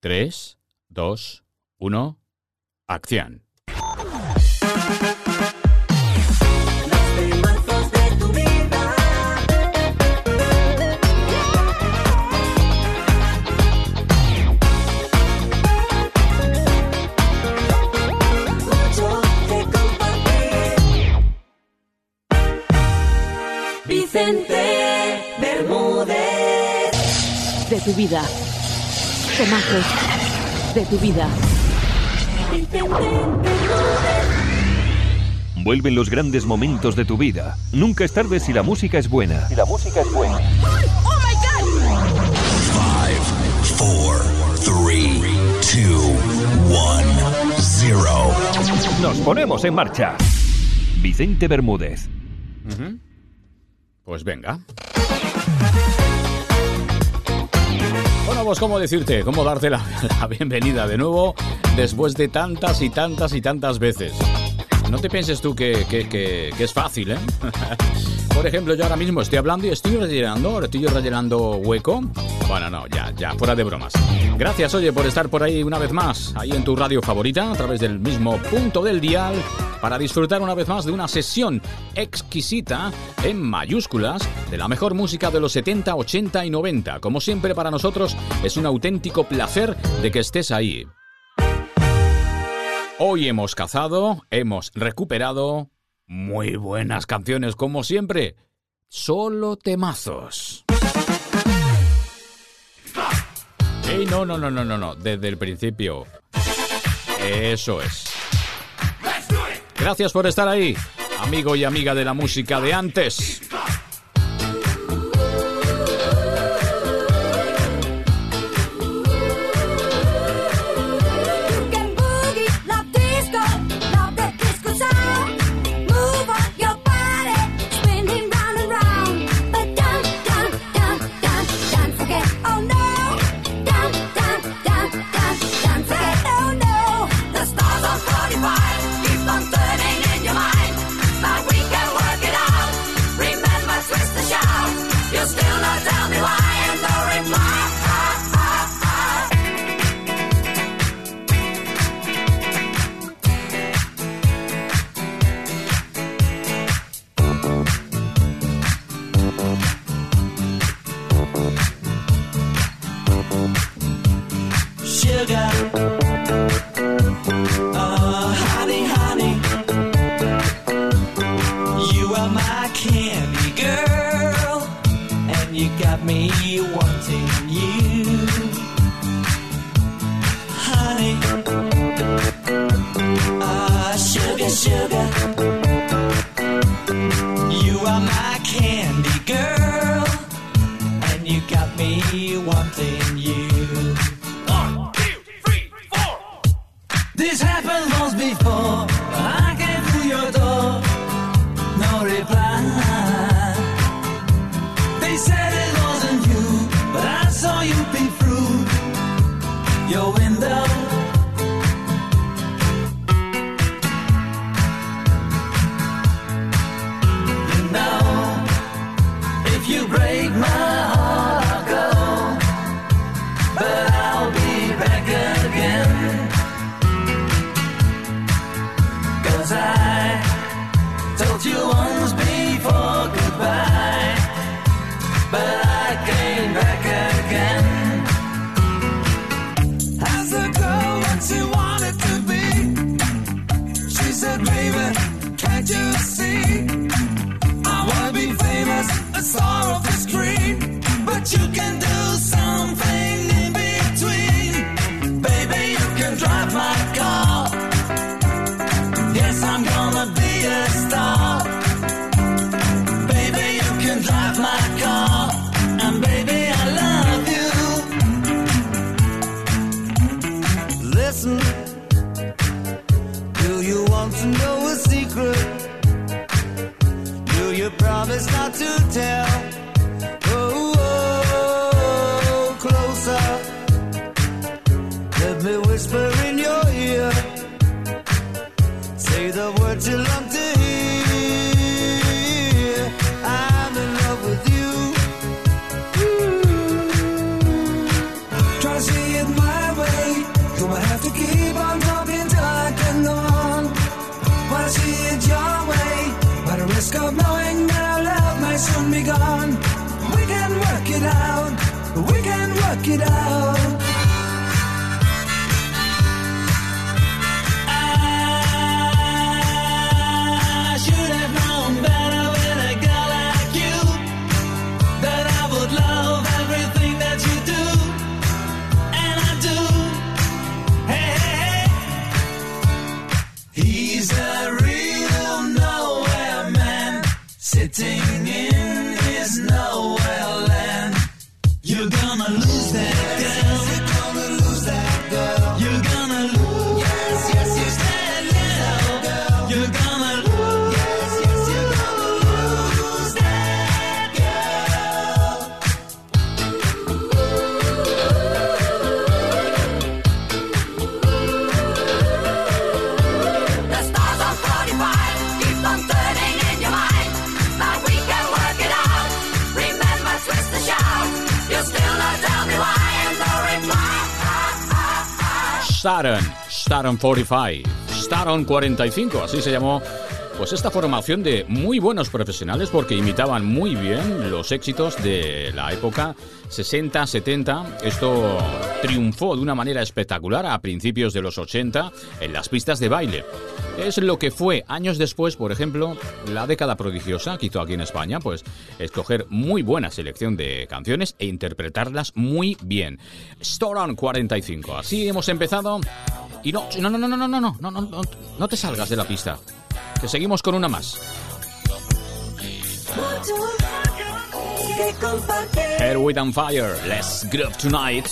3, 2, 1, acción. Vicente Bermúdez. De tu vida. Tomate. De tu vida. Vuelven los grandes momentos de tu vida. Nunca es tarde si la música es buena. Si la música es buena. Four, three, two, one, zero. Nos ponemos en marcha. Vicente Bermúdez. Pues venga. Bueno, pues cómo decirte, cómo darte la, bienvenida de nuevo después de tantas y tantas y tantas veces. No te pienses tú que, que- que- que es fácil, ¿eh? Por ejemplo, yo ahora mismo estoy hablando y estoy rellenando, estoy rellenando hueco. Bueno, no, ya, ya, fuera de bromas. Gracias, oye, por estar por ahí una vez más, ahí en tu radio favorita, a través del mismo punto del dial, para disfrutar una vez más de una sesión exquisita, en mayúsculas, de la mejor música de los 70, 80 y 90. Como siempre, para nosotros es un auténtico placer de que estés ahí. Hoy hemos cazado, hemos recuperado muy buenas canciones como siempre. Solo temazos. Ey, no, no, no, no, no, no, desde el principio. Eso es. Gracias por estar ahí, amigo y amiga de la música de antes. Staron, Staron 45, Staron 45, así se llamó pues esta formación de muy buenos profesionales porque imitaban muy bien los éxitos de la época 60-70. Esto triunfó de una manera espectacular a principios de los 80 en las pistas de baile. Es lo que fue años después, por ejemplo, la década prodigiosa que hizo aquí en España, pues escoger muy buena selección de canciones e interpretarlas muy bien. Storon 45, así hemos empezado. Y no, no, no, no, no, no, no, no, no, no te salgas de la pista. Que seguimos con una más. Air with and Fire, Let's Groove Tonight.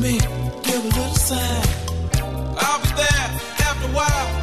me, give a little sign. I'll be there after a while.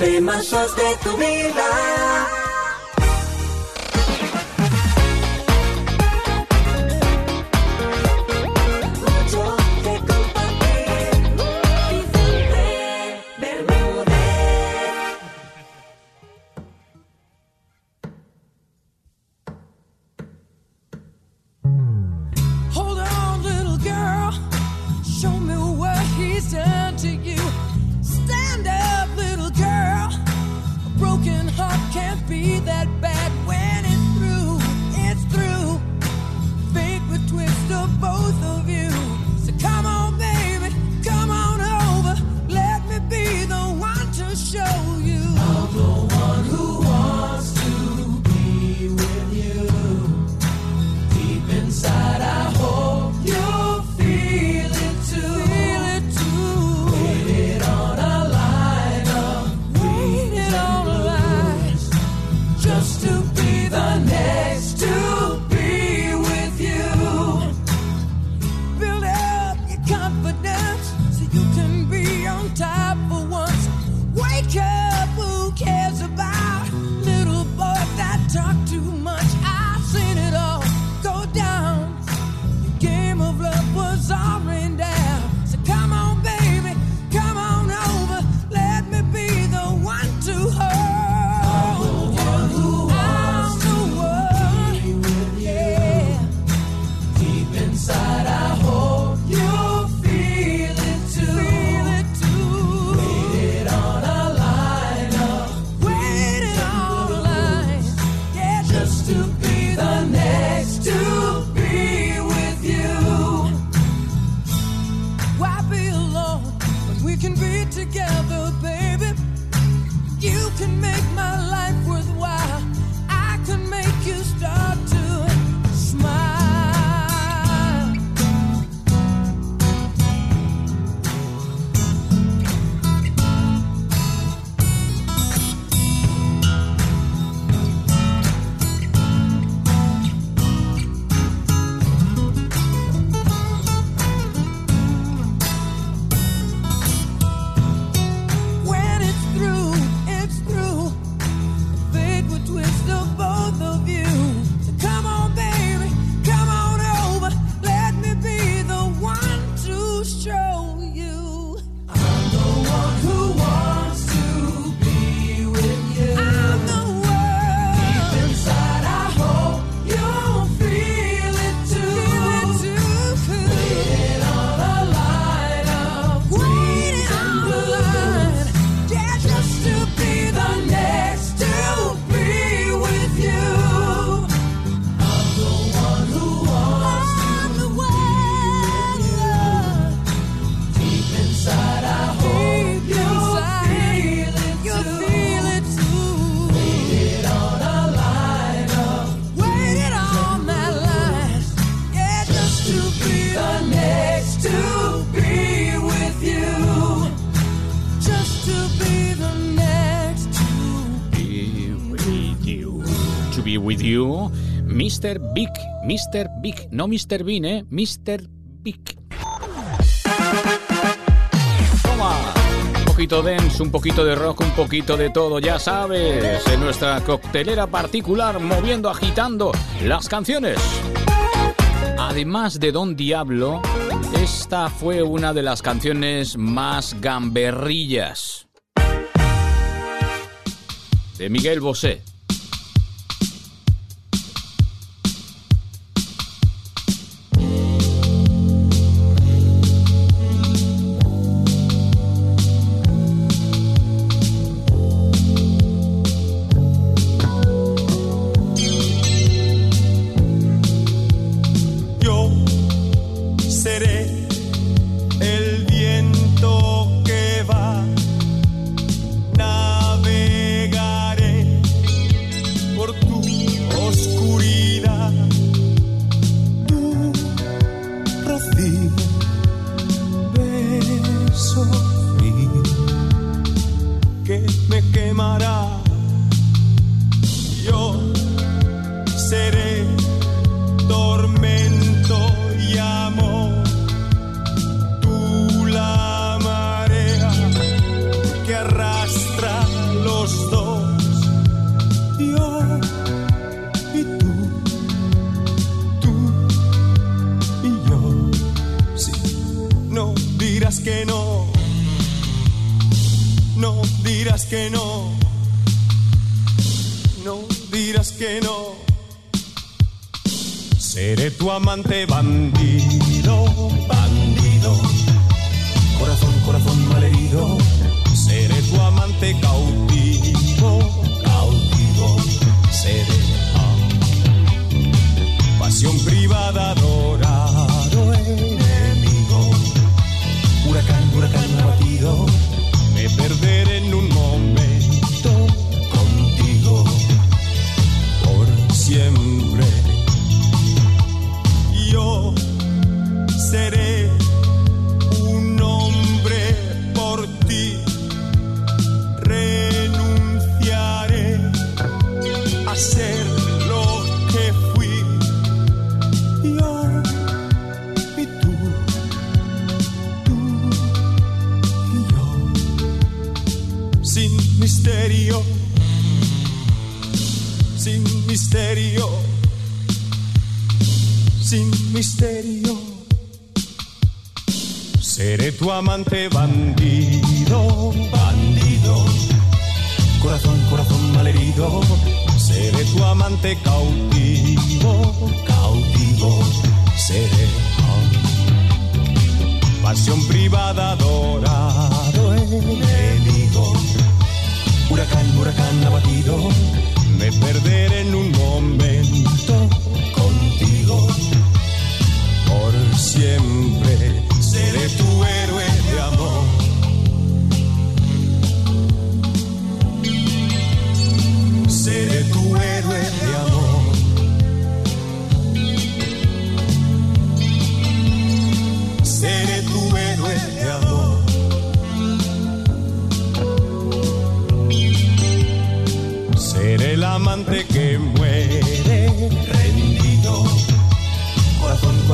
temas de tu vida. Mr. Big, Mr. Big, no Mr. Bean, ¿eh? Mr. Big. Toma. Un poquito dance, un poquito de rock, un poquito de todo, ya sabes, en nuestra coctelera particular, moviendo, agitando las canciones. Además de Don Diablo, esta fue una de las canciones más gamberrillas de Miguel Bosé.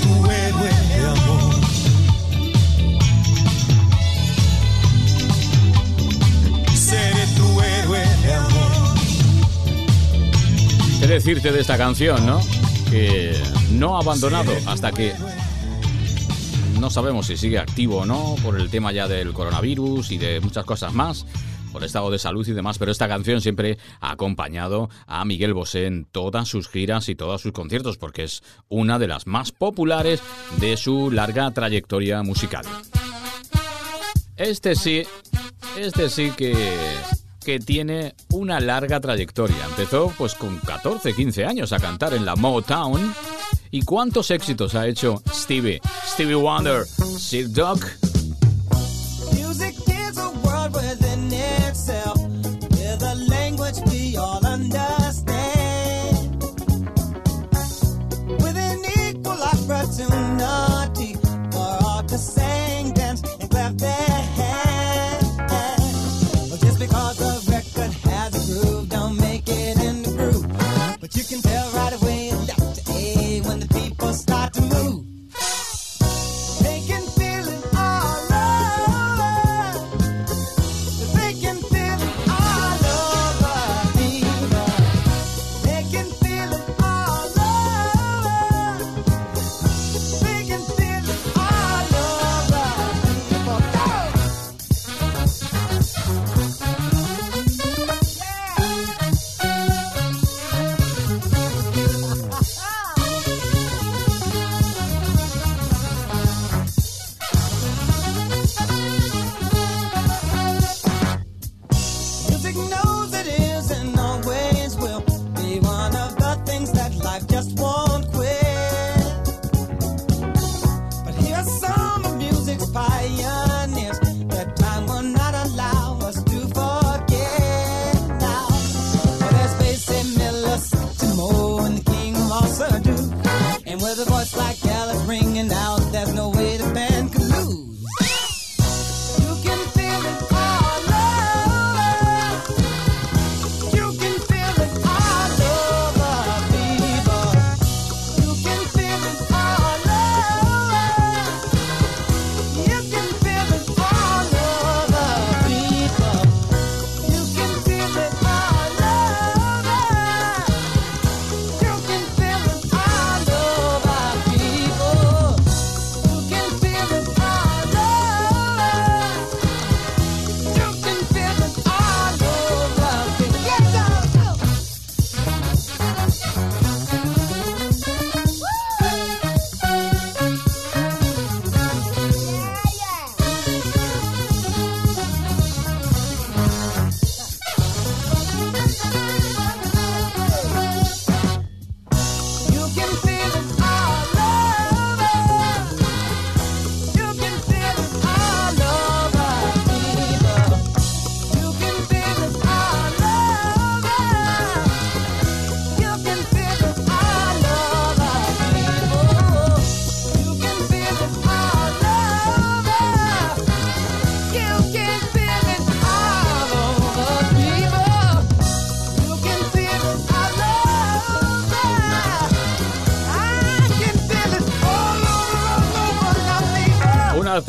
Tu héroe de amor. Seré tu héroe de amor. ¿Qué decirte de esta canción, no? Que no ha abandonado hasta que no sabemos si sigue activo o no por el tema ya del coronavirus y de muchas cosas más, por estado de salud y demás, pero esta canción siempre ha acompañado a Miguel Bosé en todas sus giras y todos sus conciertos porque es una de las más populares de su larga trayectoria musical. Este sí, este sí que que tiene una larga trayectoria. Empezó pues con 14, 15 años a cantar en la Motown. ¿Y cuántos éxitos ha hecho Stevie? Stevie Wonder, Silk Dog,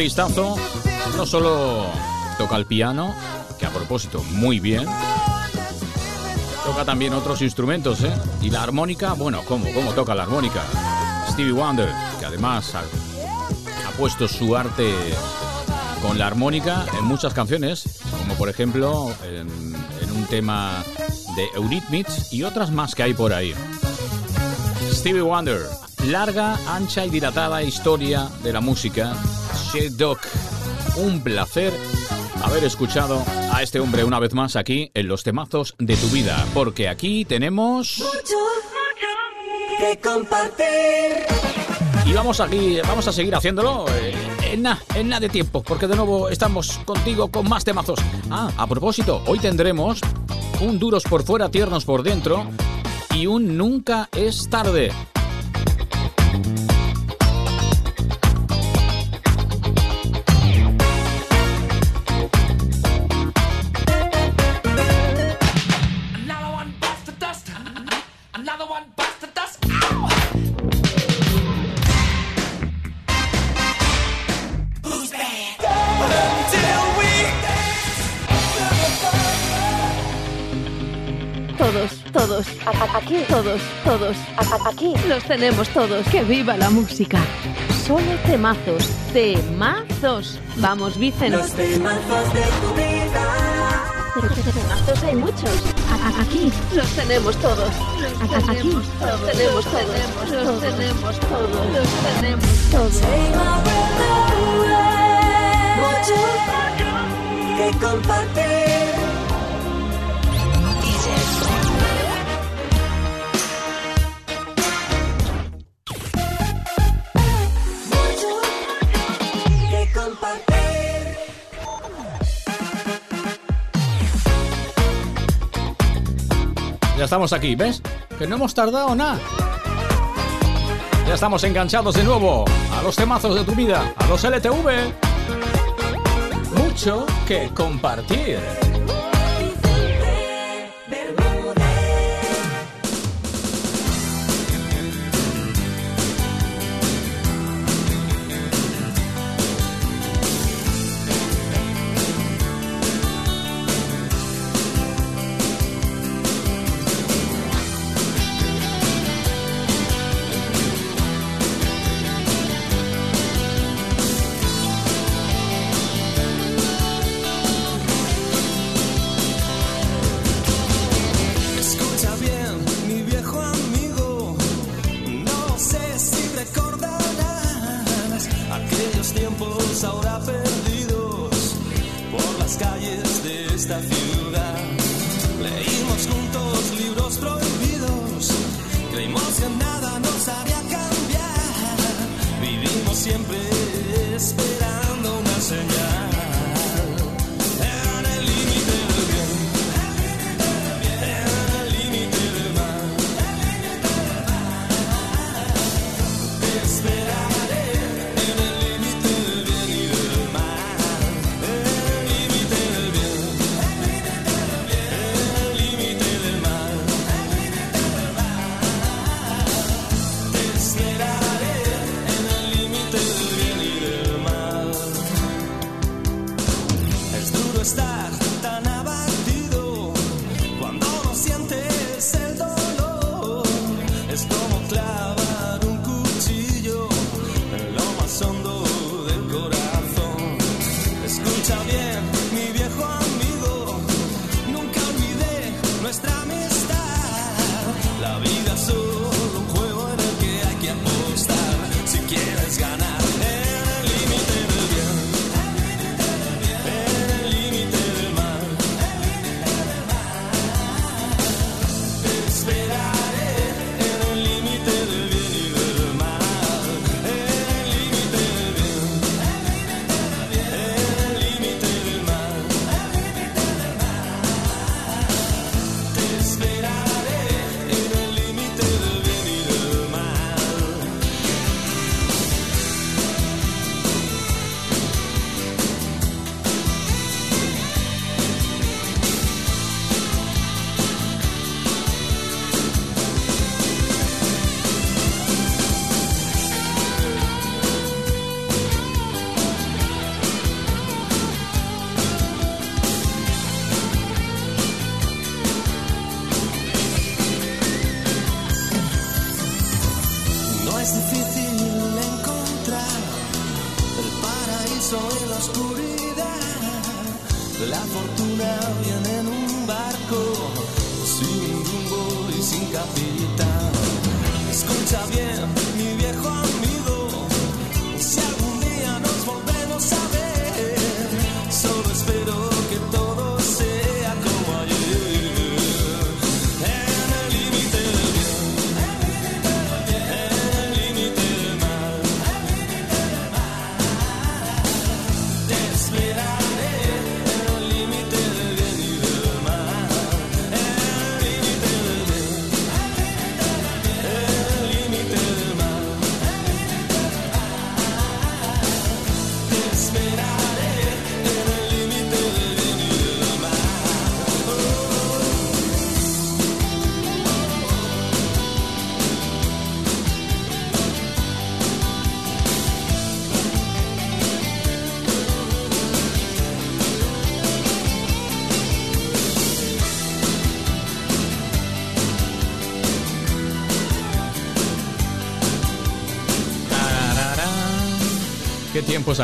artistazo no solo toca el piano, que a propósito, muy bien, toca también otros instrumentos, ¿eh? Y la armónica, bueno, ¿cómo? ¿Cómo toca la armónica? Stevie Wonder, que además ha, puesto su arte con la armónica en muchas canciones, como por ejemplo en, en un tema de Eurythmics y otras más que hay por ahí. Stevie Wonder, larga, ancha y dilatada historia de la música. Un placer haber escuchado a este hombre una vez más aquí en los temazos de tu vida, porque aquí tenemos que compartir. y vamos aquí, vamos a seguir haciéndolo eh, en nada, en nada de tiempo, porque de nuevo estamos contigo con más temazos. Ah, a propósito, hoy tendremos un duros por fuera, tiernos por dentro y un nunca es tarde. Aquí, todos, todos, a- aquí, los tenemos todos. ¡Que viva la música! Solo temazos, temazos. Vamos, Vicen. Los temazos de tu vida. Temazos hay muchos. A- a- Aquí los tenemos todos. A- a- Aquí los tenemos todos. Los tenemos todos. Los tenemos todos. Breath away. Mucho que compartir. Ya estamos aquí, ¿ves? Que no hemos tardado nada. Ya estamos enganchados de nuevo a los temazos de tu vida, a los LTV. Mucho que compartir. sabiendo.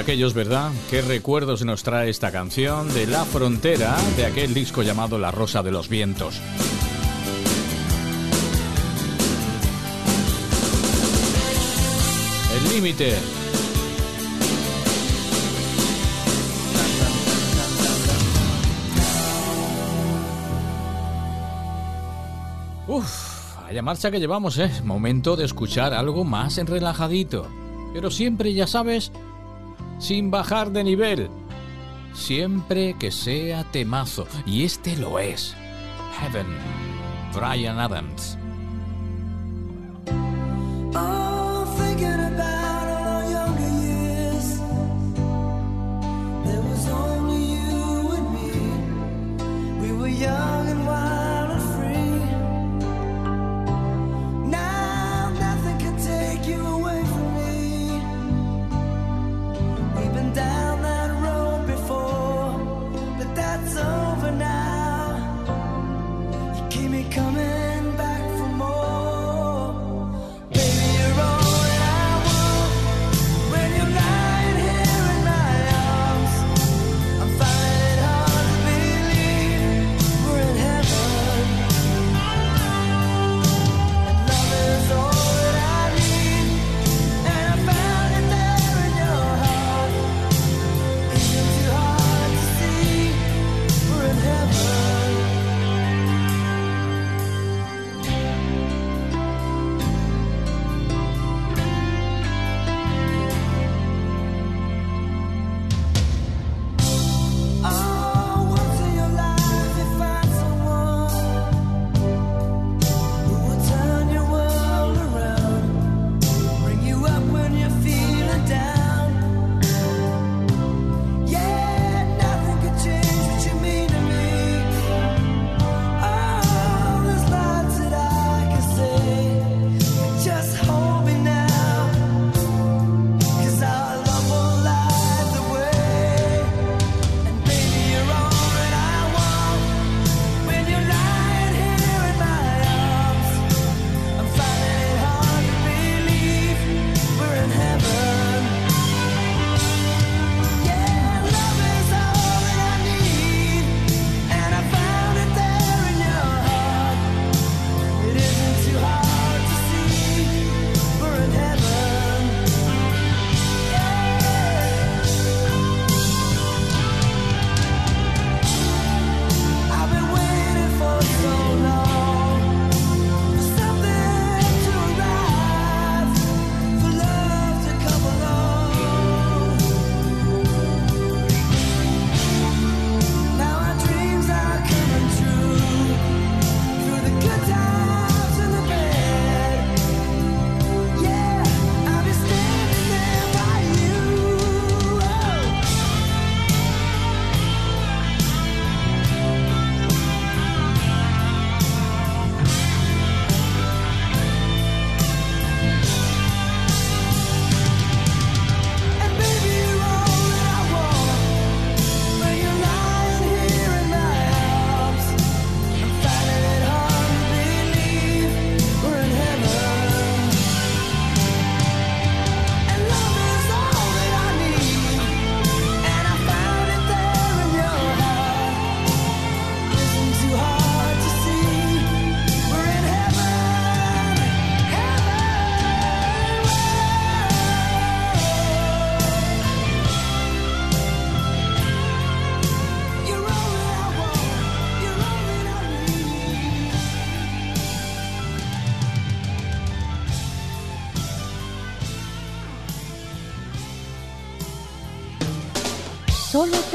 aquellos, ¿verdad? Qué recuerdos nos trae esta canción de La Frontera, de aquel disco llamado La Rosa de los Vientos. El límite. Uf, vaya marcha que llevamos, ¿eh? Momento de escuchar algo más en relajadito. Pero siempre, ya sabes, sin bajar de nivel. Siempre que sea temazo, y este lo es. Heaven, Brian Adams.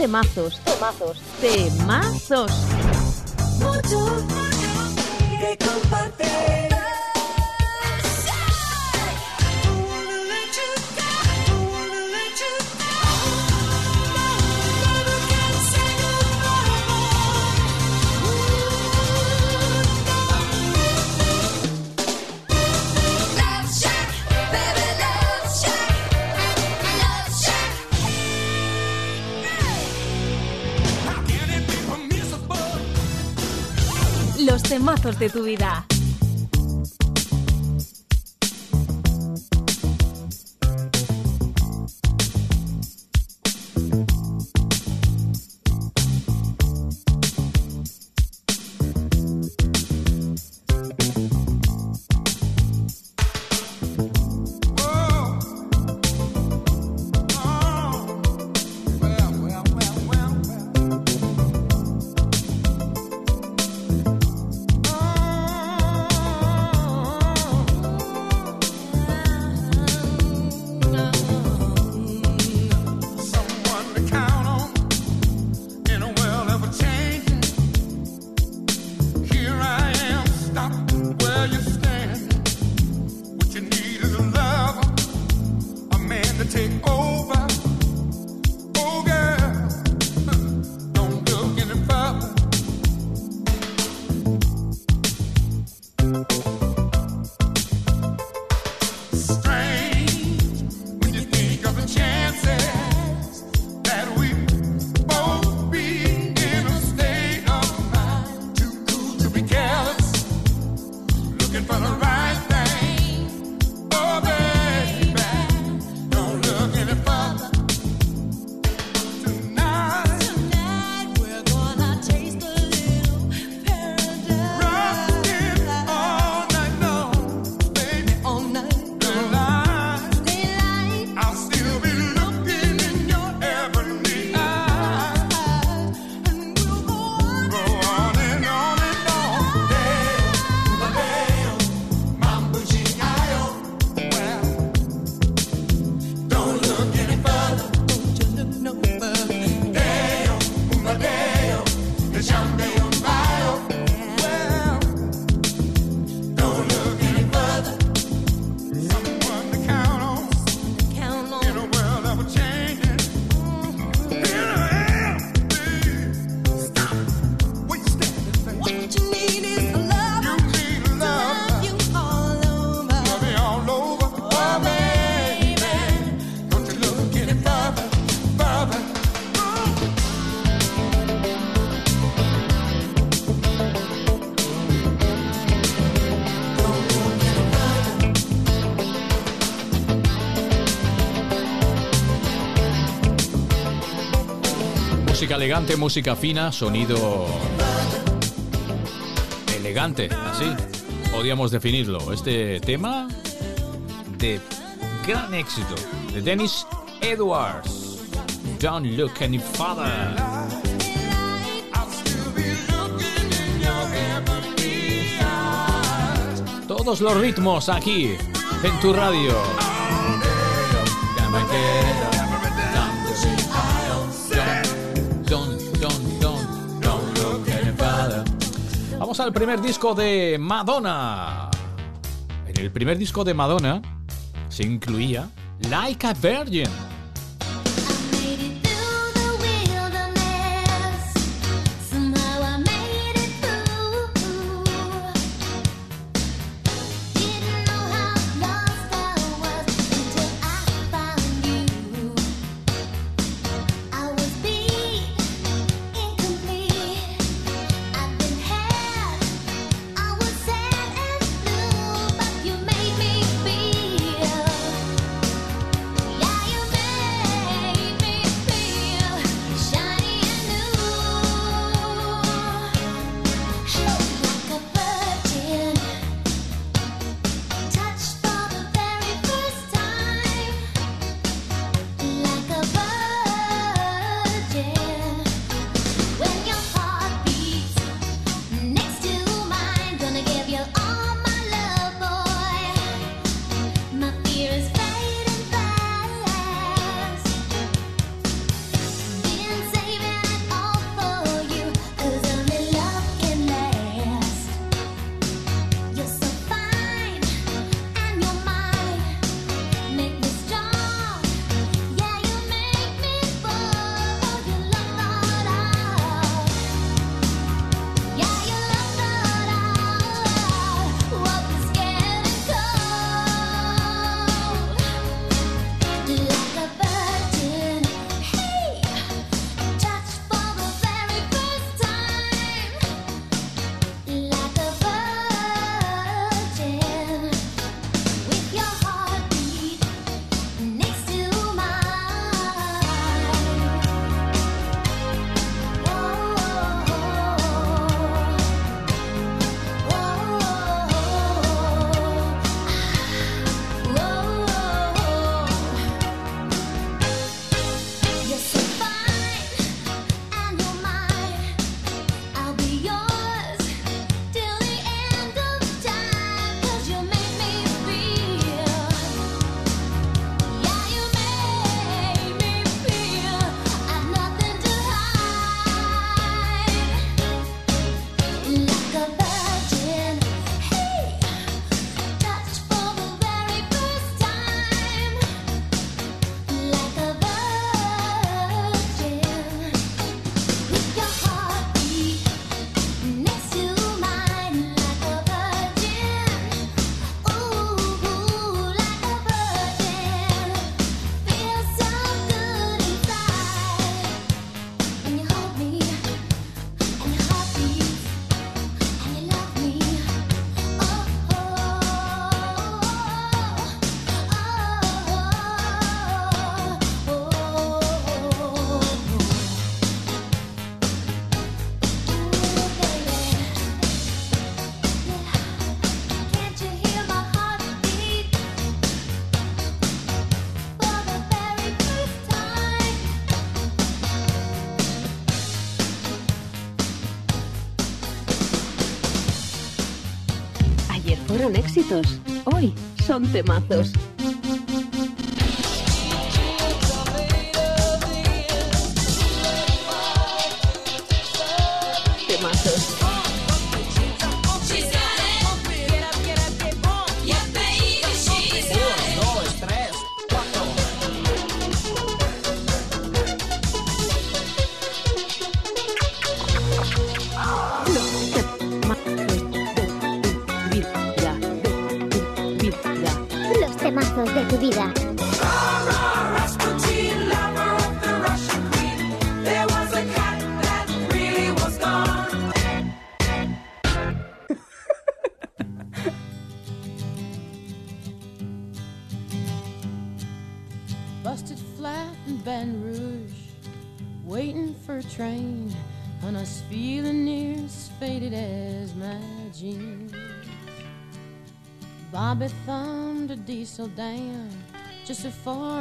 temazos. Temazos. Temazos. los temazos de tu vida. elegante, música fina, sonido elegante, así podríamos definirlo. Este tema de gran éxito de Dennis Edwards. Don't look any further. todos los ritmos aquí en tu radio. vamos al primer disco de Madonna. En el primer disco de Madonna se incluía Like a Virgin. éxitos. Hoy son temazos. so damn just before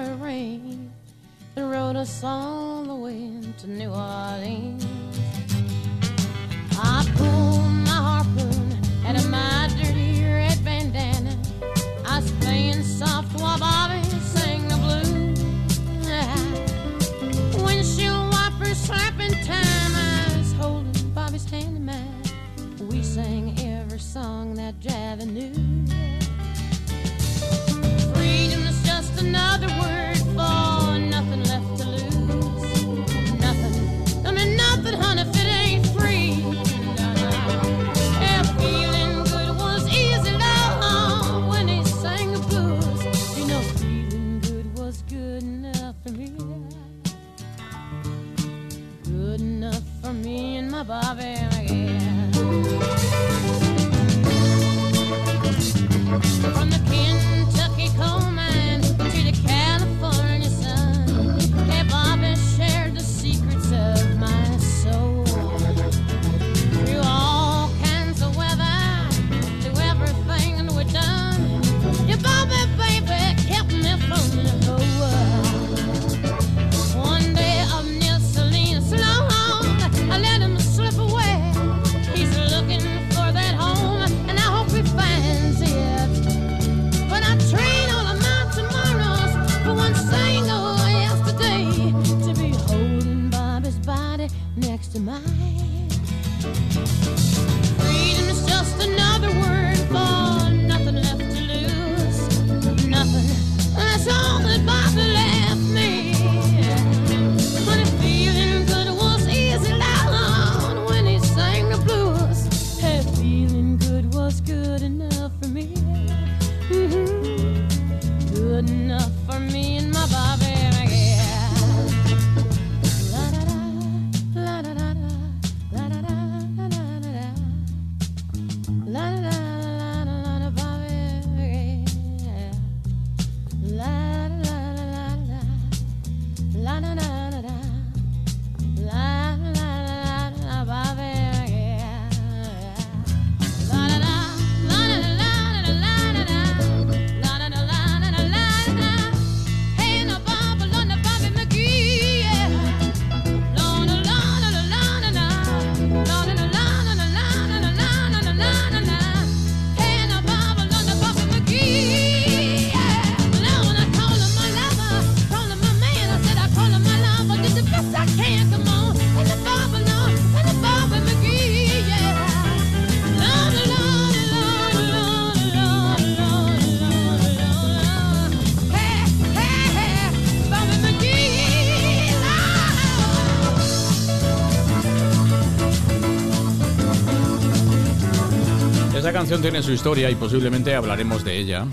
tiene su historia y posiblemente hablaremos de ella.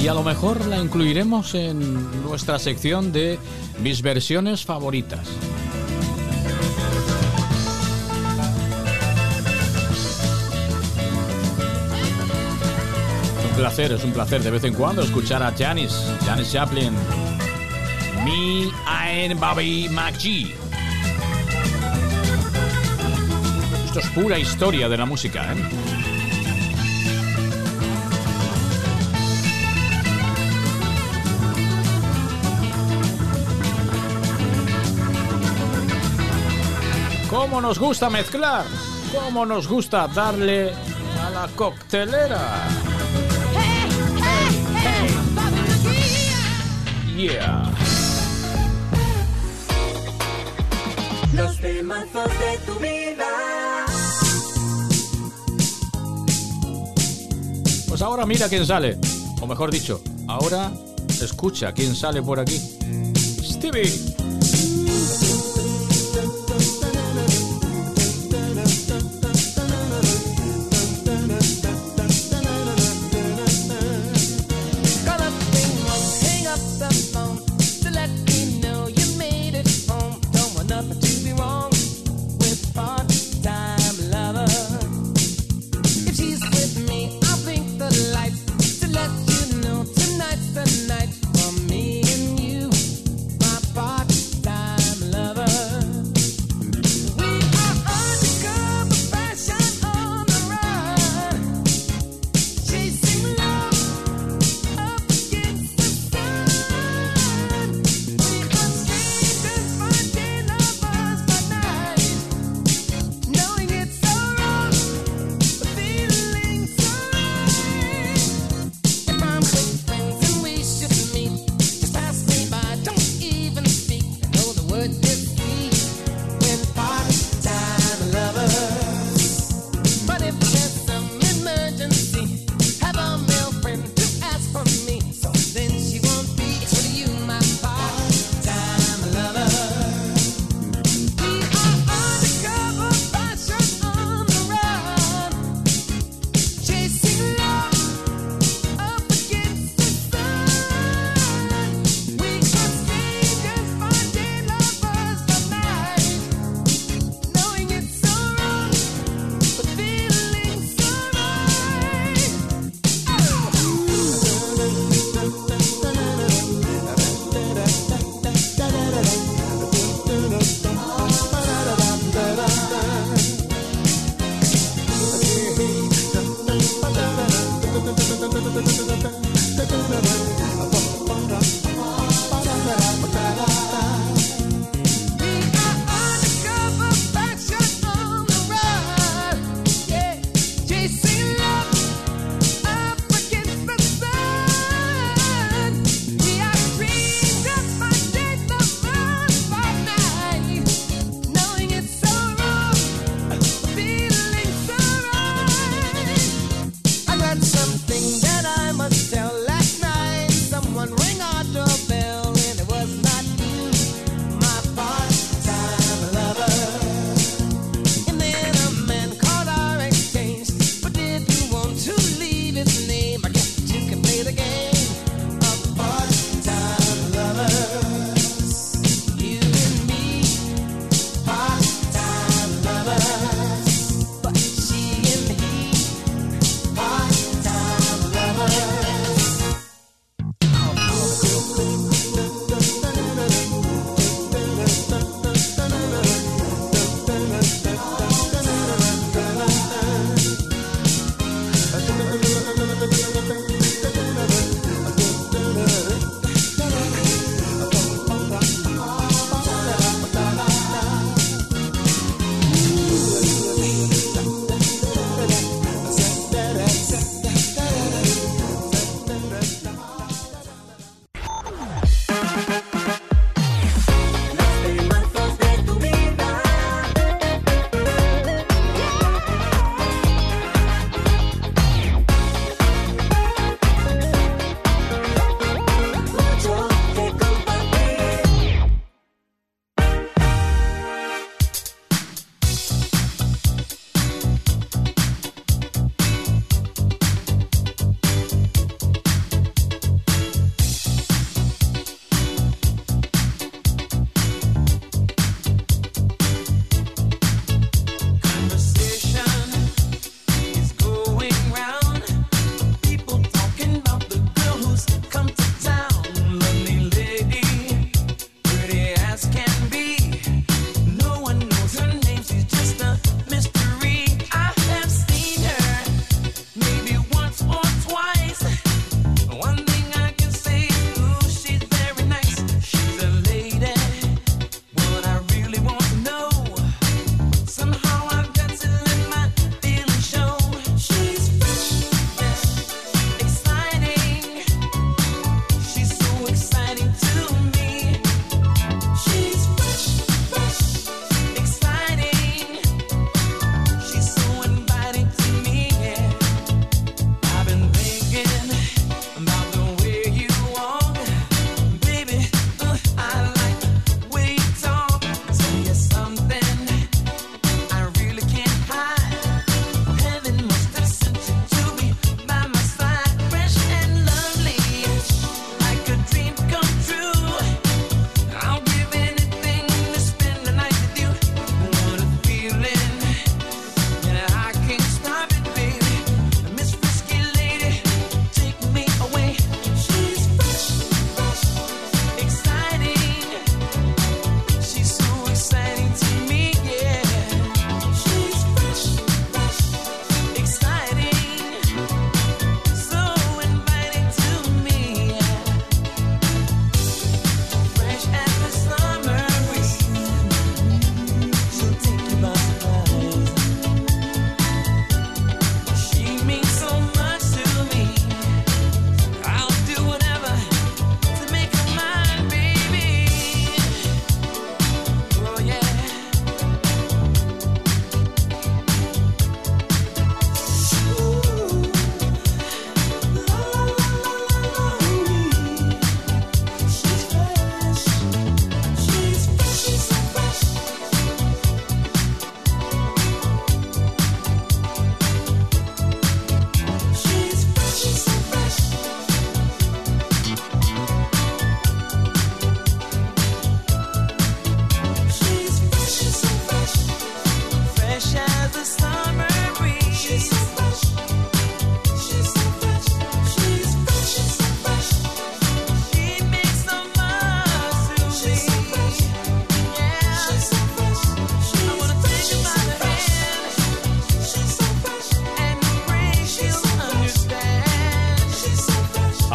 Y a lo mejor la incluiremos en nuestra sección de mis versiones favoritas. Un placer, es un placer de vez en cuando escuchar a Janis, Janis Chaplin. Me and Bobby McGee. Esto es pura historia de la música, ¿eh? cómo nos gusta mezclar, cómo nos gusta darle a la coctelera. Yeah. Pues ahora mira quién sale. O mejor dicho, ahora escucha quién sale por aquí. Stevie.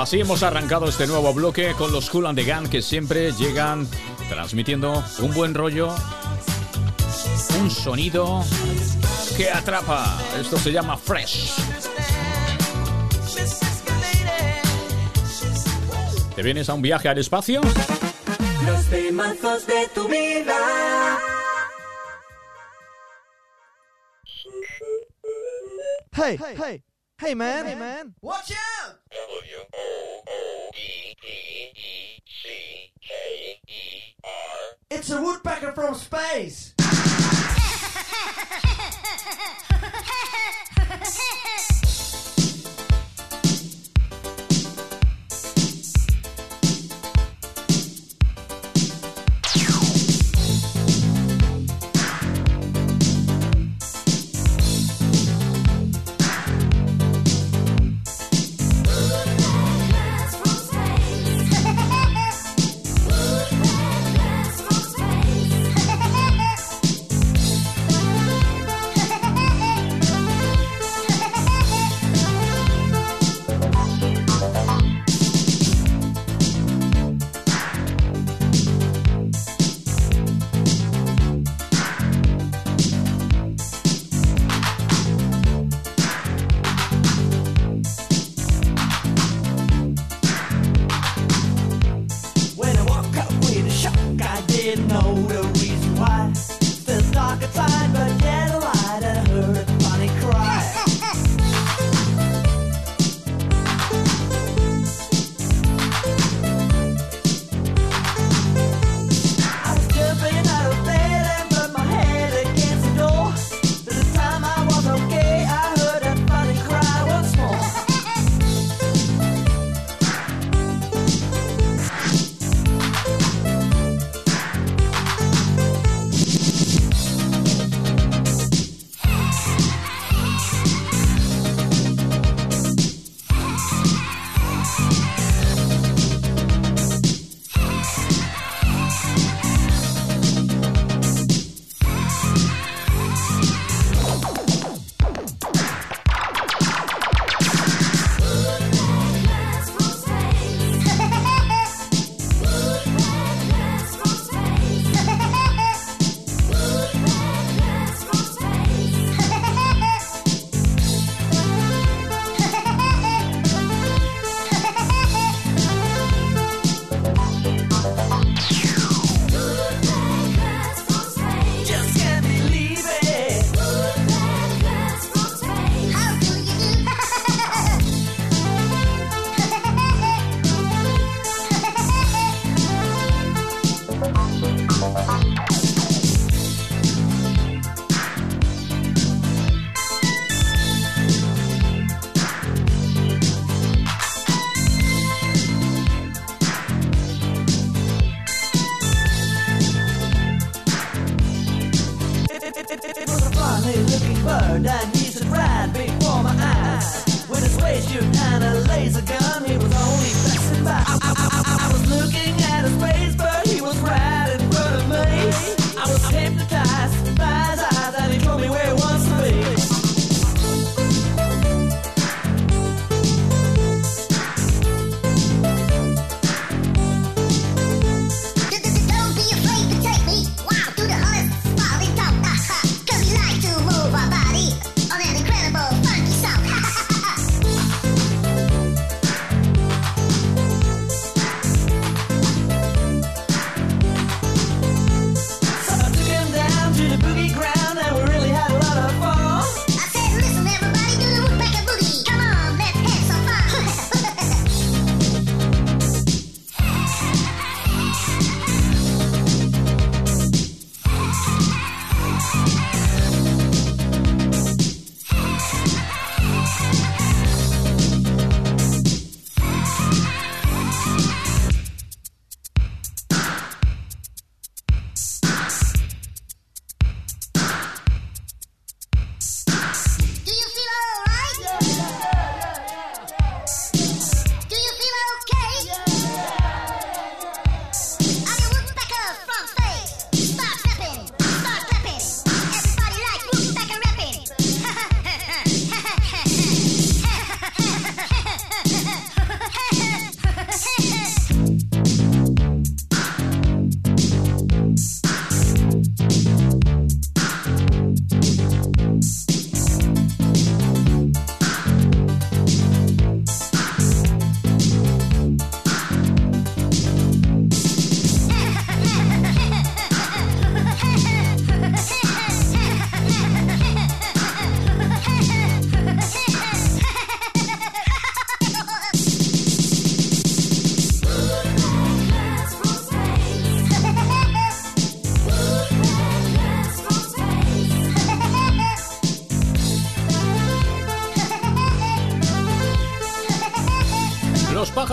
Así hemos arrancado este nuevo bloque con los Cool and the Gang que siempre llegan transmitiendo un buen rollo, un sonido que atrapa. Esto se llama Fresh. ¿Te vienes a un viaje al espacio? Los temazos de tu vida. Hey, hey, hey, man, hey, man. Watch out! It's a woodpecker from space.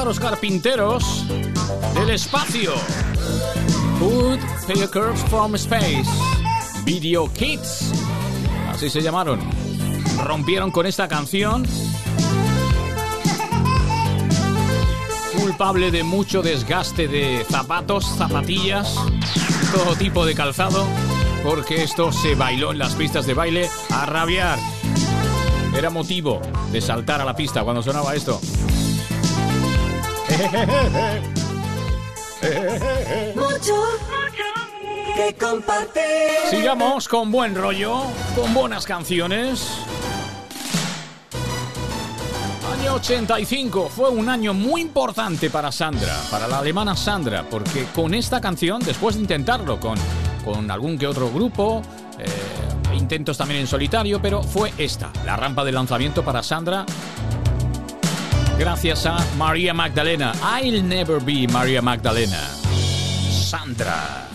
pájaros carpinteros del espacio. Wood Pickers from Space. Video Kids. Así se llamaron. Rompieron con esta canción. Culpable de mucho desgaste de zapatos, zapatillas, todo tipo de calzado, porque esto se bailó en las pistas de baile a rabiar. Era motivo de saltar a la pista cuando sonaba esto. Mucho que. Sigamos con buen rollo, con buenas canciones. Año 85 fue un año muy importante para Sandra, para la alemana Sandra, porque con esta canción, después de intentarlo con, con algún que otro grupo, eh, intentos también en solitario, pero fue esta, la rampa de lanzamiento para Sandra, gracias a María Magdalena. I'll never be María Magdalena. Sandra.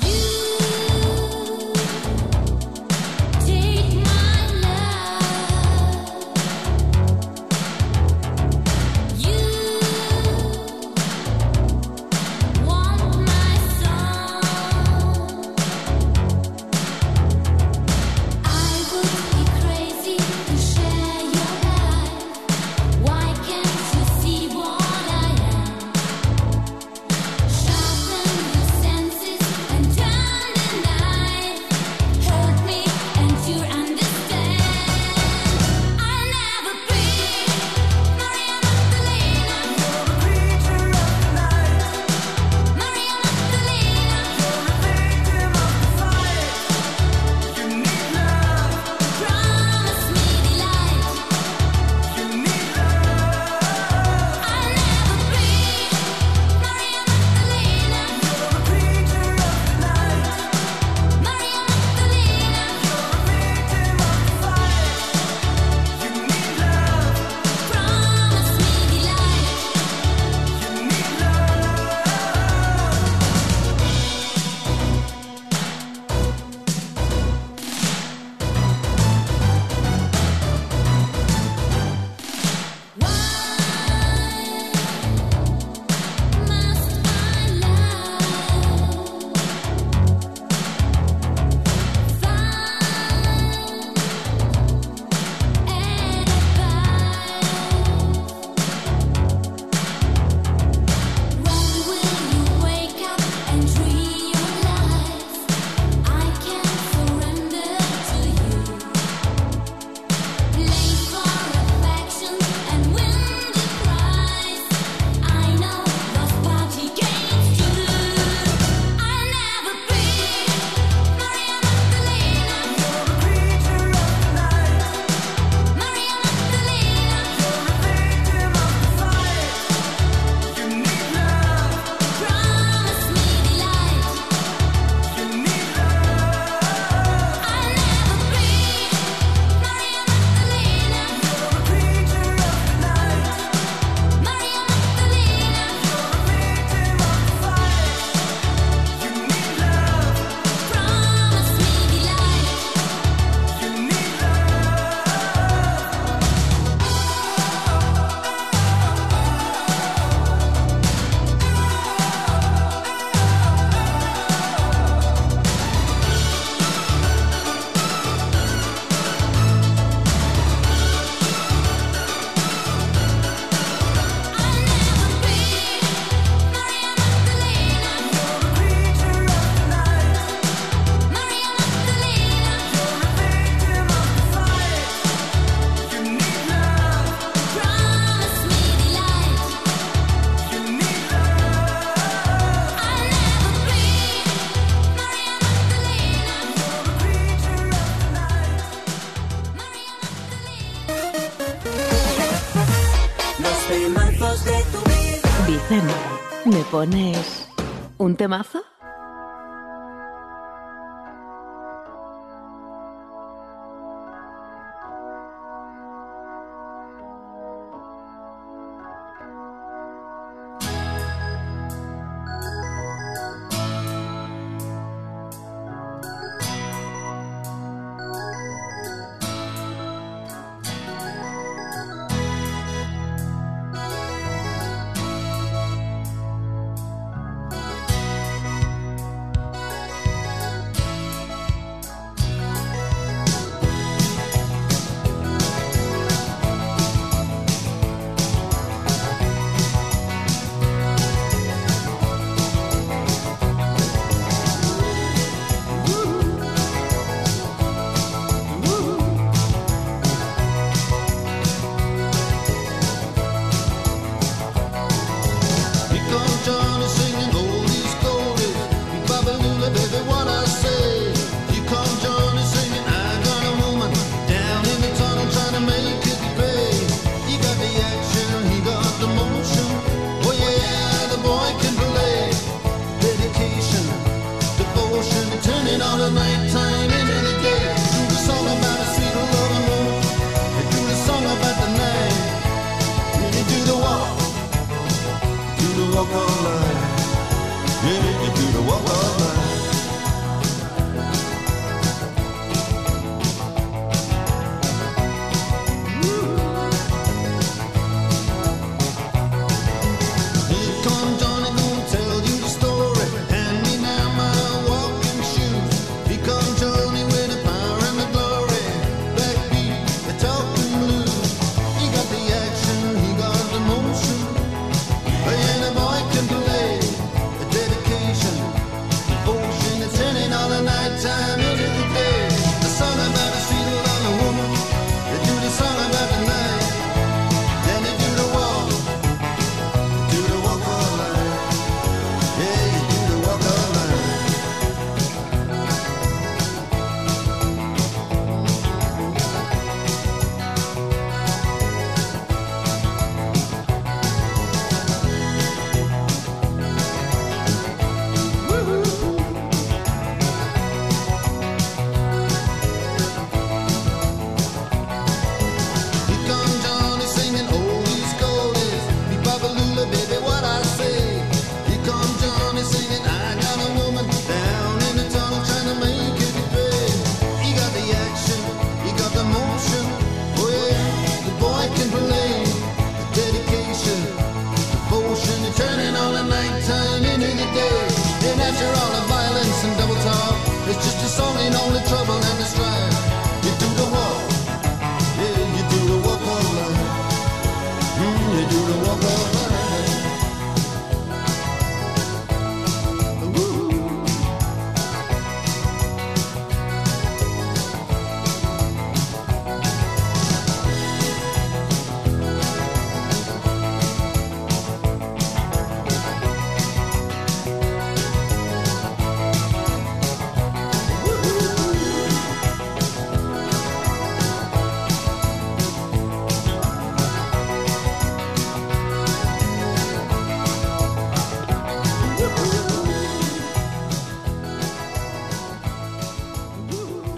Un temazo? Thank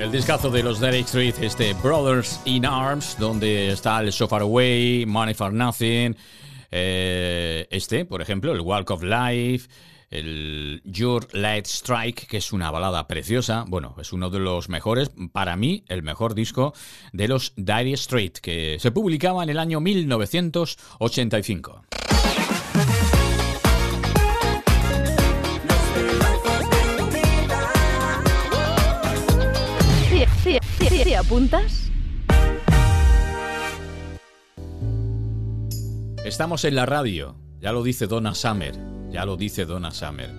el discazo de los Derek Street, este Brothers in Arms, donde está el So Far Away, Money for Nothing, eh, este, por ejemplo, el Walk of Life, el Your Light Strike, que es una balada preciosa. Bueno, es uno de los mejores, para mí, el mejor disco de los Dire Straits, que se publicaba en el año 1985. apuntas? Estamos en la radio, ya lo dice Donna Summer, ya lo dice Donna Summer.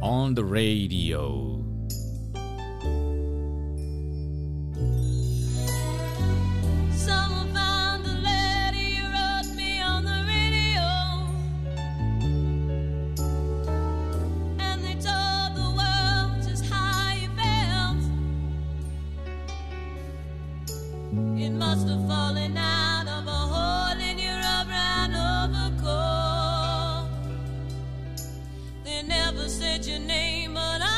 On the radio. said your name, but I.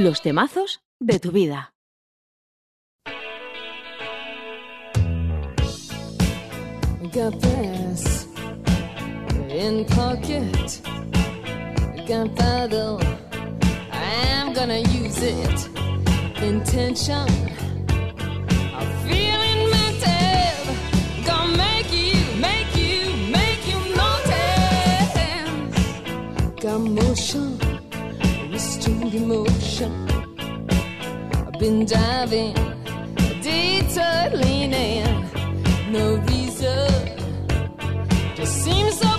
los temazos de tu vida. Got brass in pocket, Got gunpowder. I'm gonna use it. Intention, I'm feeling mental. Gonna make you, make you, make you notice. Got motion. extreme emotion. I've been diving, detour leaning, no reason. Just seems so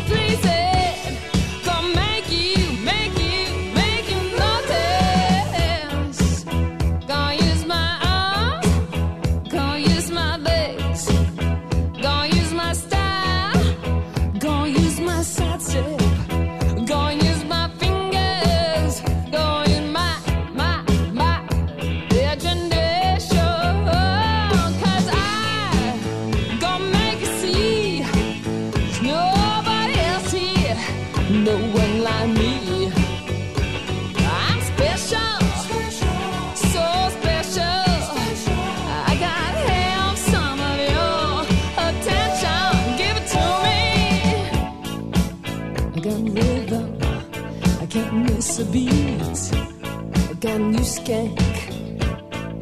got new skank.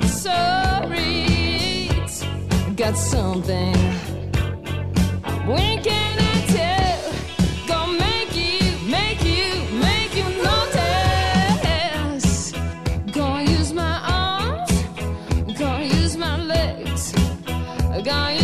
Sorry, got something. When can I tell? Gonna make you, make you, make you notice. Gonna use my arms, gonna use my legs, gonna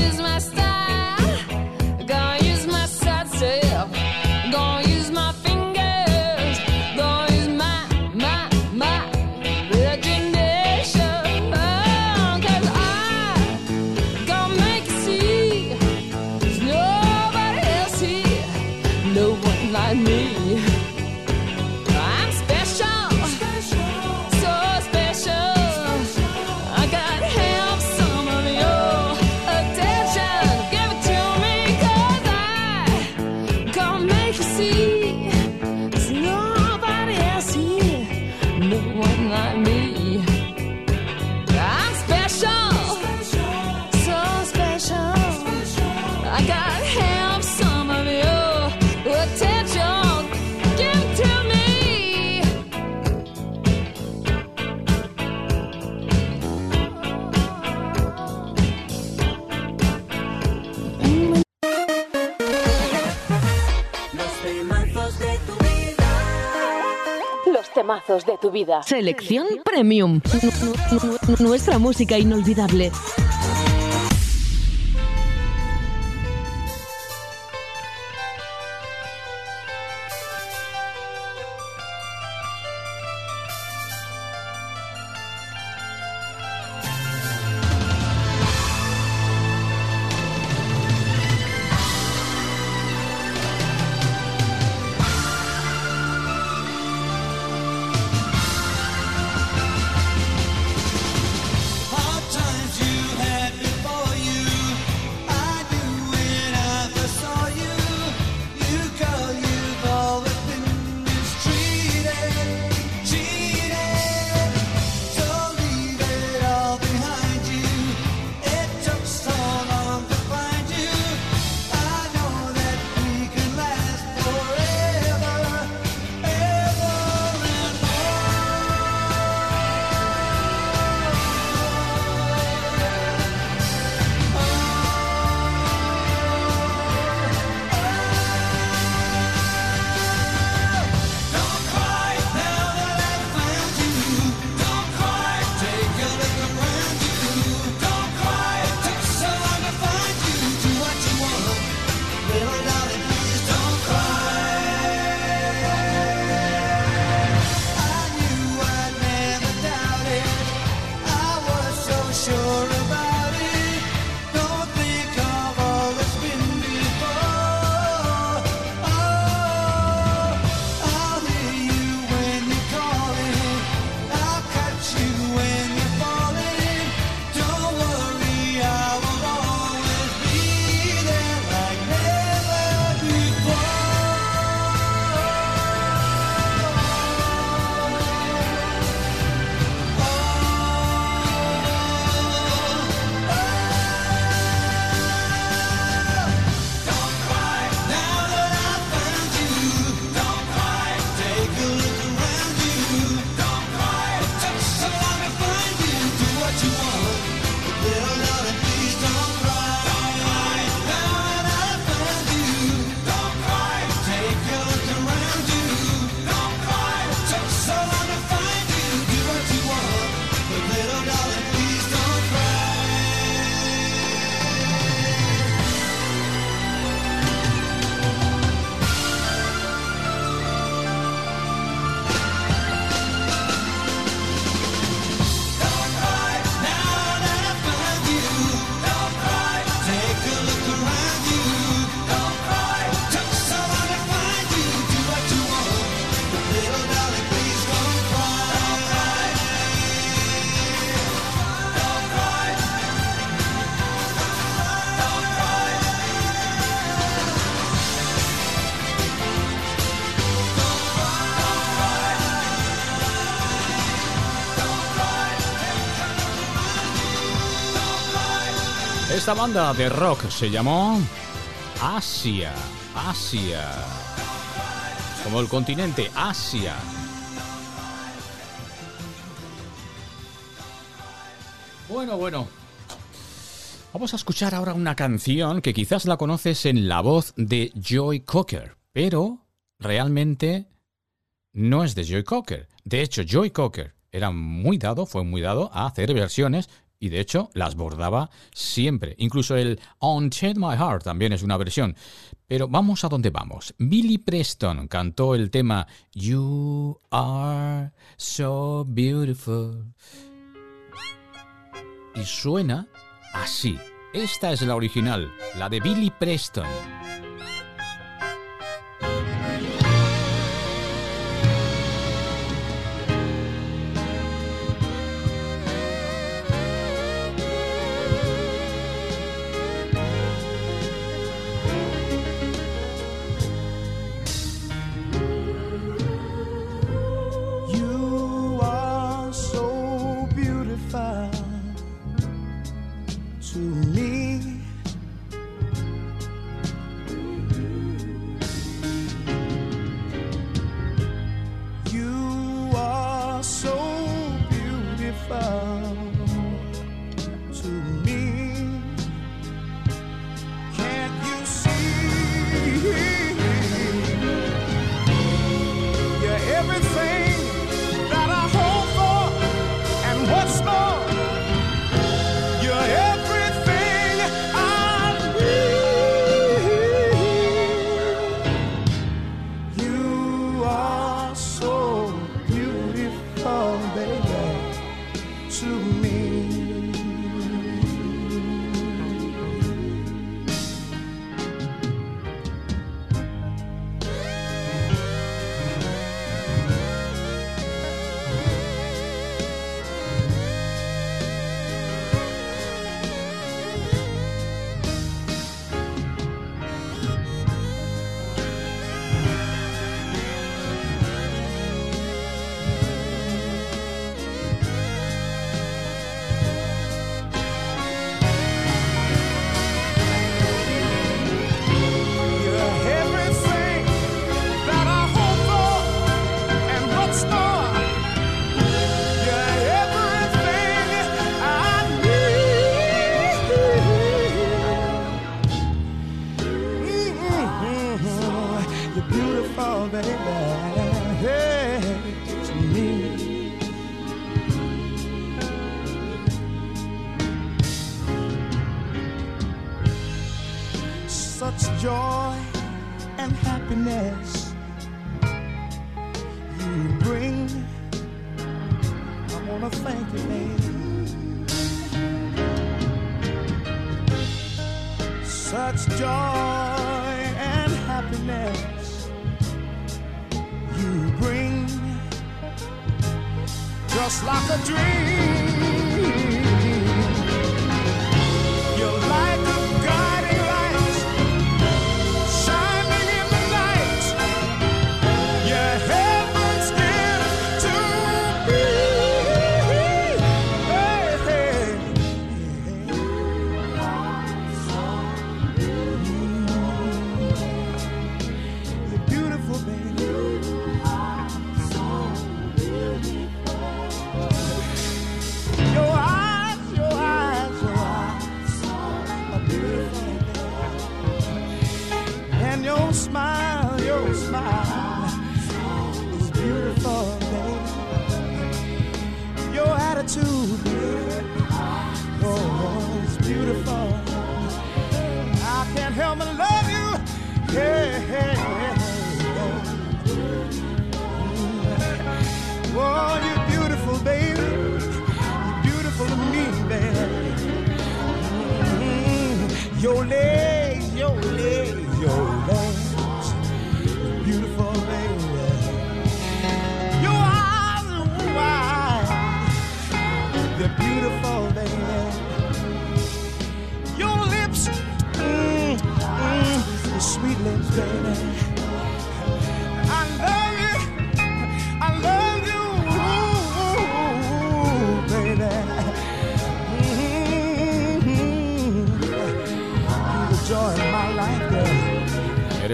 temazos de tu vida. Selección Premium. Nuestra música inolvidable. Esta banda de rock se llamó Asia. Asia. Como el continente Asia. Bueno, bueno. Vamos a escuchar ahora una canción que quizás la conoces en la voz de Joy Cocker, pero realmente no es de Joy Cocker. De hecho, Joy Cocker era muy dado, fue muy dado a hacer versiones y de hecho las bordaba siempre. Incluso el Unchain My Heart también es una versión. Pero vamos a donde vamos. Billy Preston cantó el tema You Are So Beautiful. Y suena así. Esta es la original, la de Billy Preston. Beautiful, baby, to me. Such joy and happiness you bring. I wanna thank you, baby. Such joy and happiness just like a dream.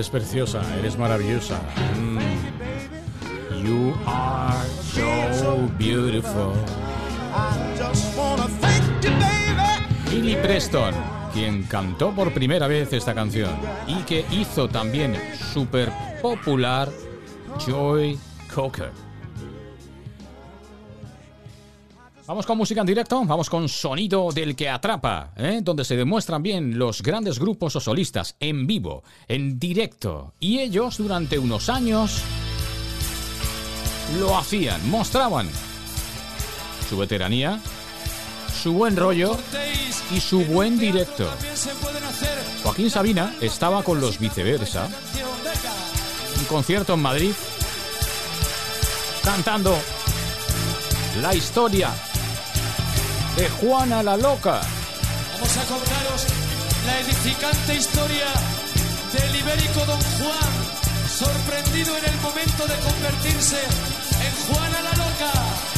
Eres preciosa, eres maravillosa. Mm. You are so beautiful. Billy Preston, quien cantó por primera vez esta canción y que hizo también súper popular Joy Cocker. Vamos con música en directo, vamos con sonido del que atrapa, ¿eh? donde se demuestran bien los grandes grupos o solistas en vivo, en directo. Y ellos durante unos años lo hacían, mostraban su veteranía, su buen rollo y su buen directo. Joaquín Sabina estaba con los viceversa, un concierto en Madrid, cantando la historia de Juana la Loca. Vamos a contaros la edificante historia del ibérico Don Juan, sorprendido en el momento de convertirse en Juana la Loca.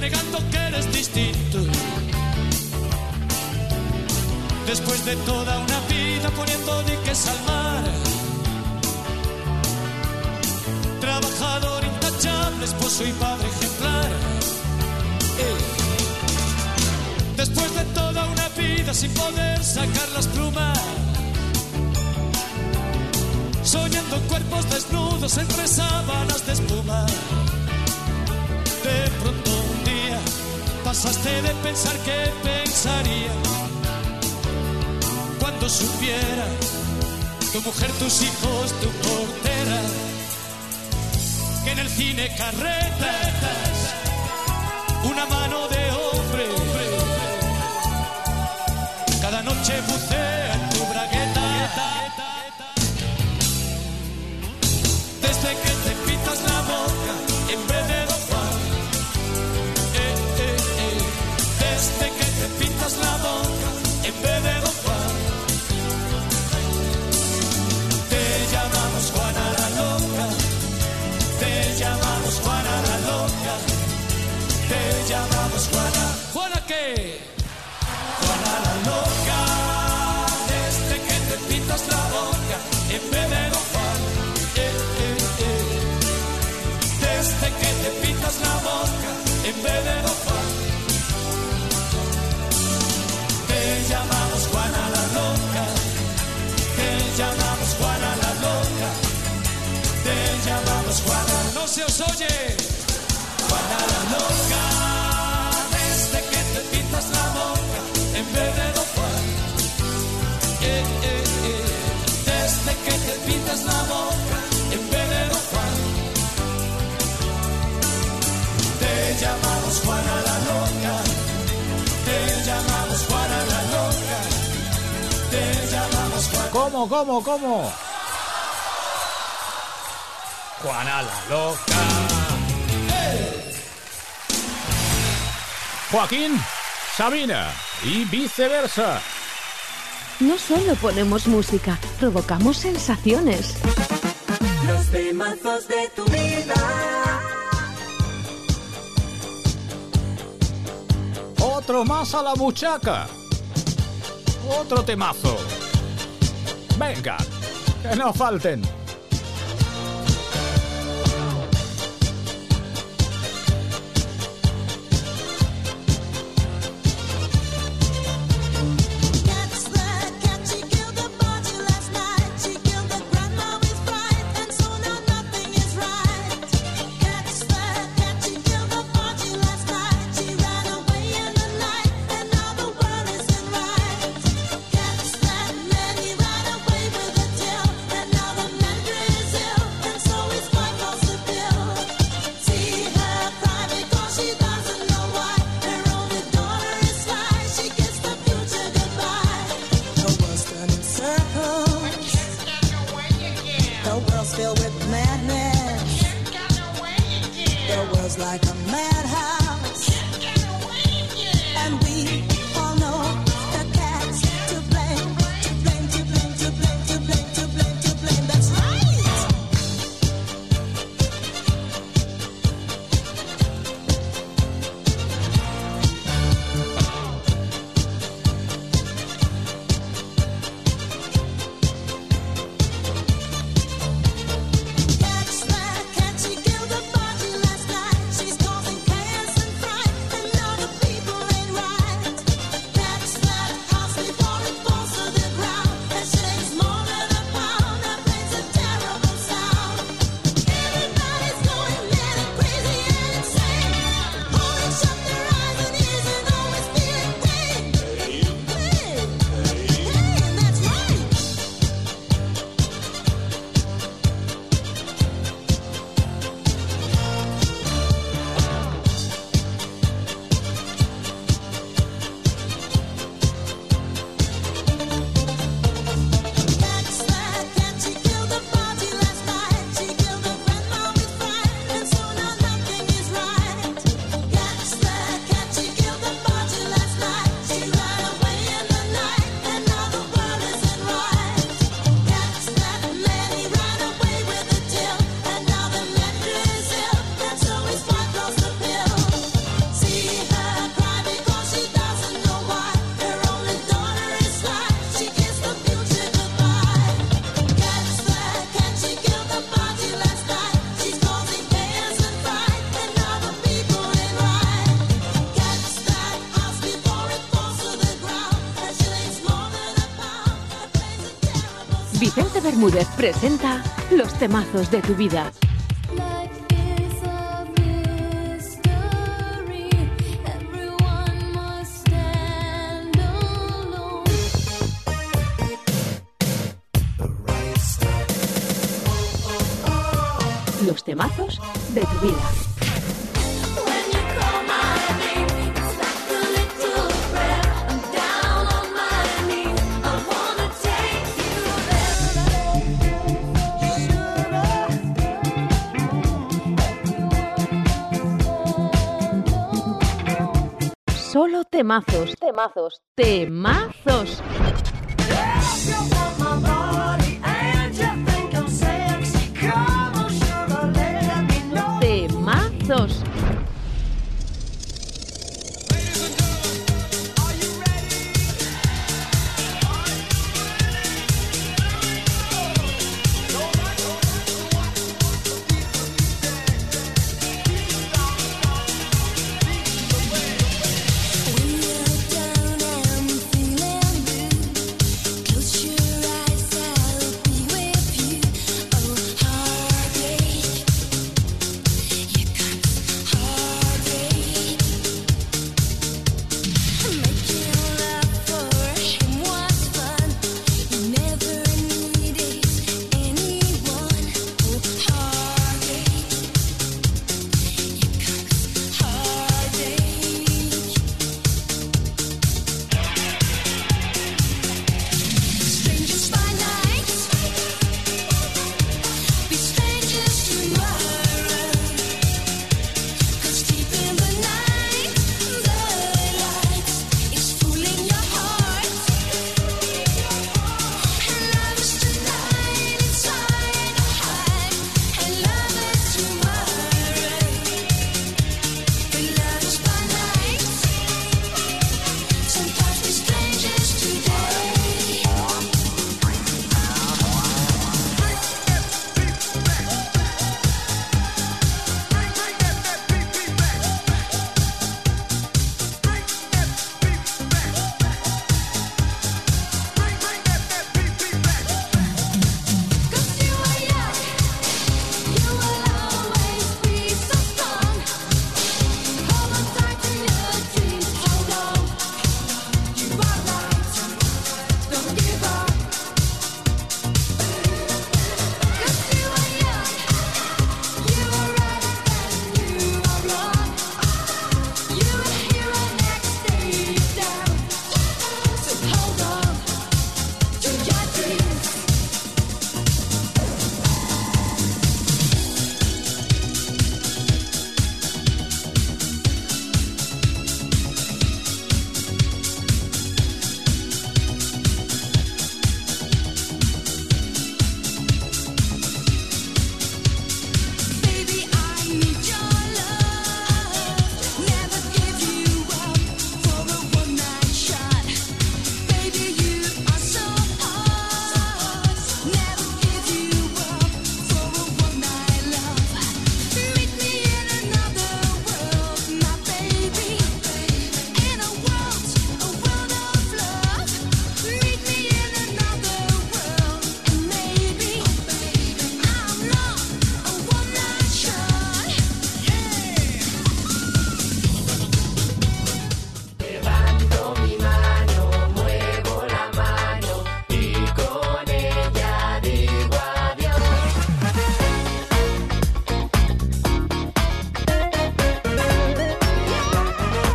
Negando que eres distinto. Después de toda una vida poniendo diques al mar, trabajador intachable, esposo y padre ejemplar. Eh. Después de toda una vida sin poder sacar las plumas soñando cuerpos desnudos entre sábanas de espuma. De pronto pasaste de pensar que pensaría. Cuando supiera tu mujer, tus hijos, tu portera, que en el cine carretas una mano de llamamos Juana. ¿Juana qué? Juana la loca, desde que te pintas la boca, en bebero Juan. Eh, eh, eh. Desde que te pintas la boca, en bebero Eh, eh, eh. Desde que te pides la boca, en pedo Juan, te llamamos Juana la loca, te llamamos Juana la loca, te llamamos Juan, ¿cómo, cómo, cómo? Juana la loca, Joaquín Sabina y viceversa. No solo ponemos música, provocamos sensaciones. Los temazos de tu vida. Otro más a la buchaca. Otro temazo. Venga, que no falten. presenta los temazos de tu vida. temazos, temazos, temazos.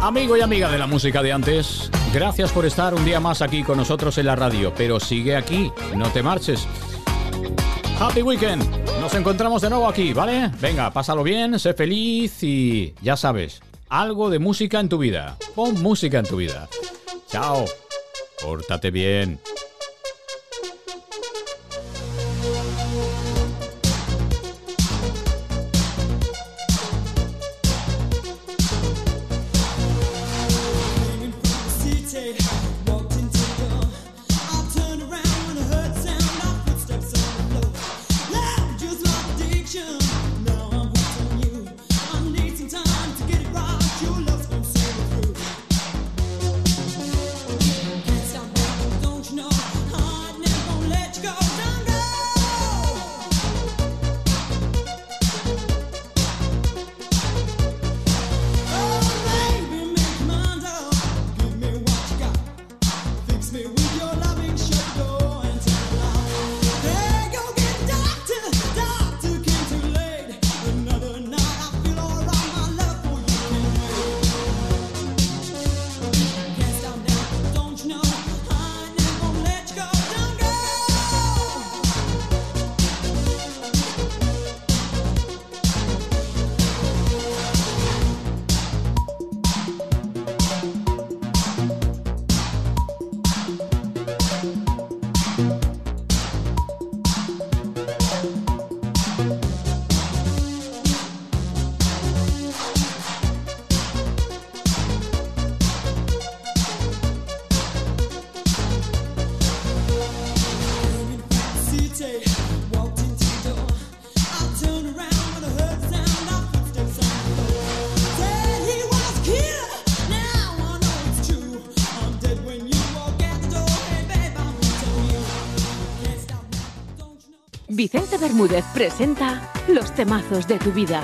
Amigo y amiga de la música de antes, gracias por estar un día más aquí con nosotros en la radio, pero sigue aquí, no te marches. Happy Weekend, nos encontramos de nuevo aquí, ¿vale? Venga, pásalo bien, sé feliz y ya sabes, algo de música en tu vida. Pon música en tu vida. Chao, pórtate bien. Bermúdez presenta Los temazos de tu vida.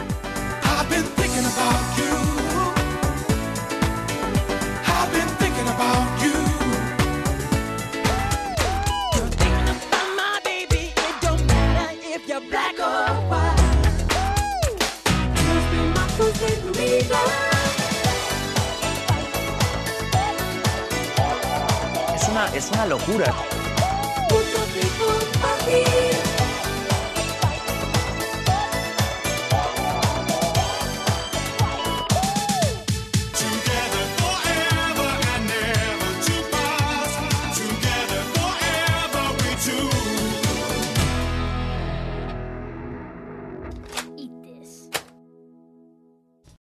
Es una, es una locura.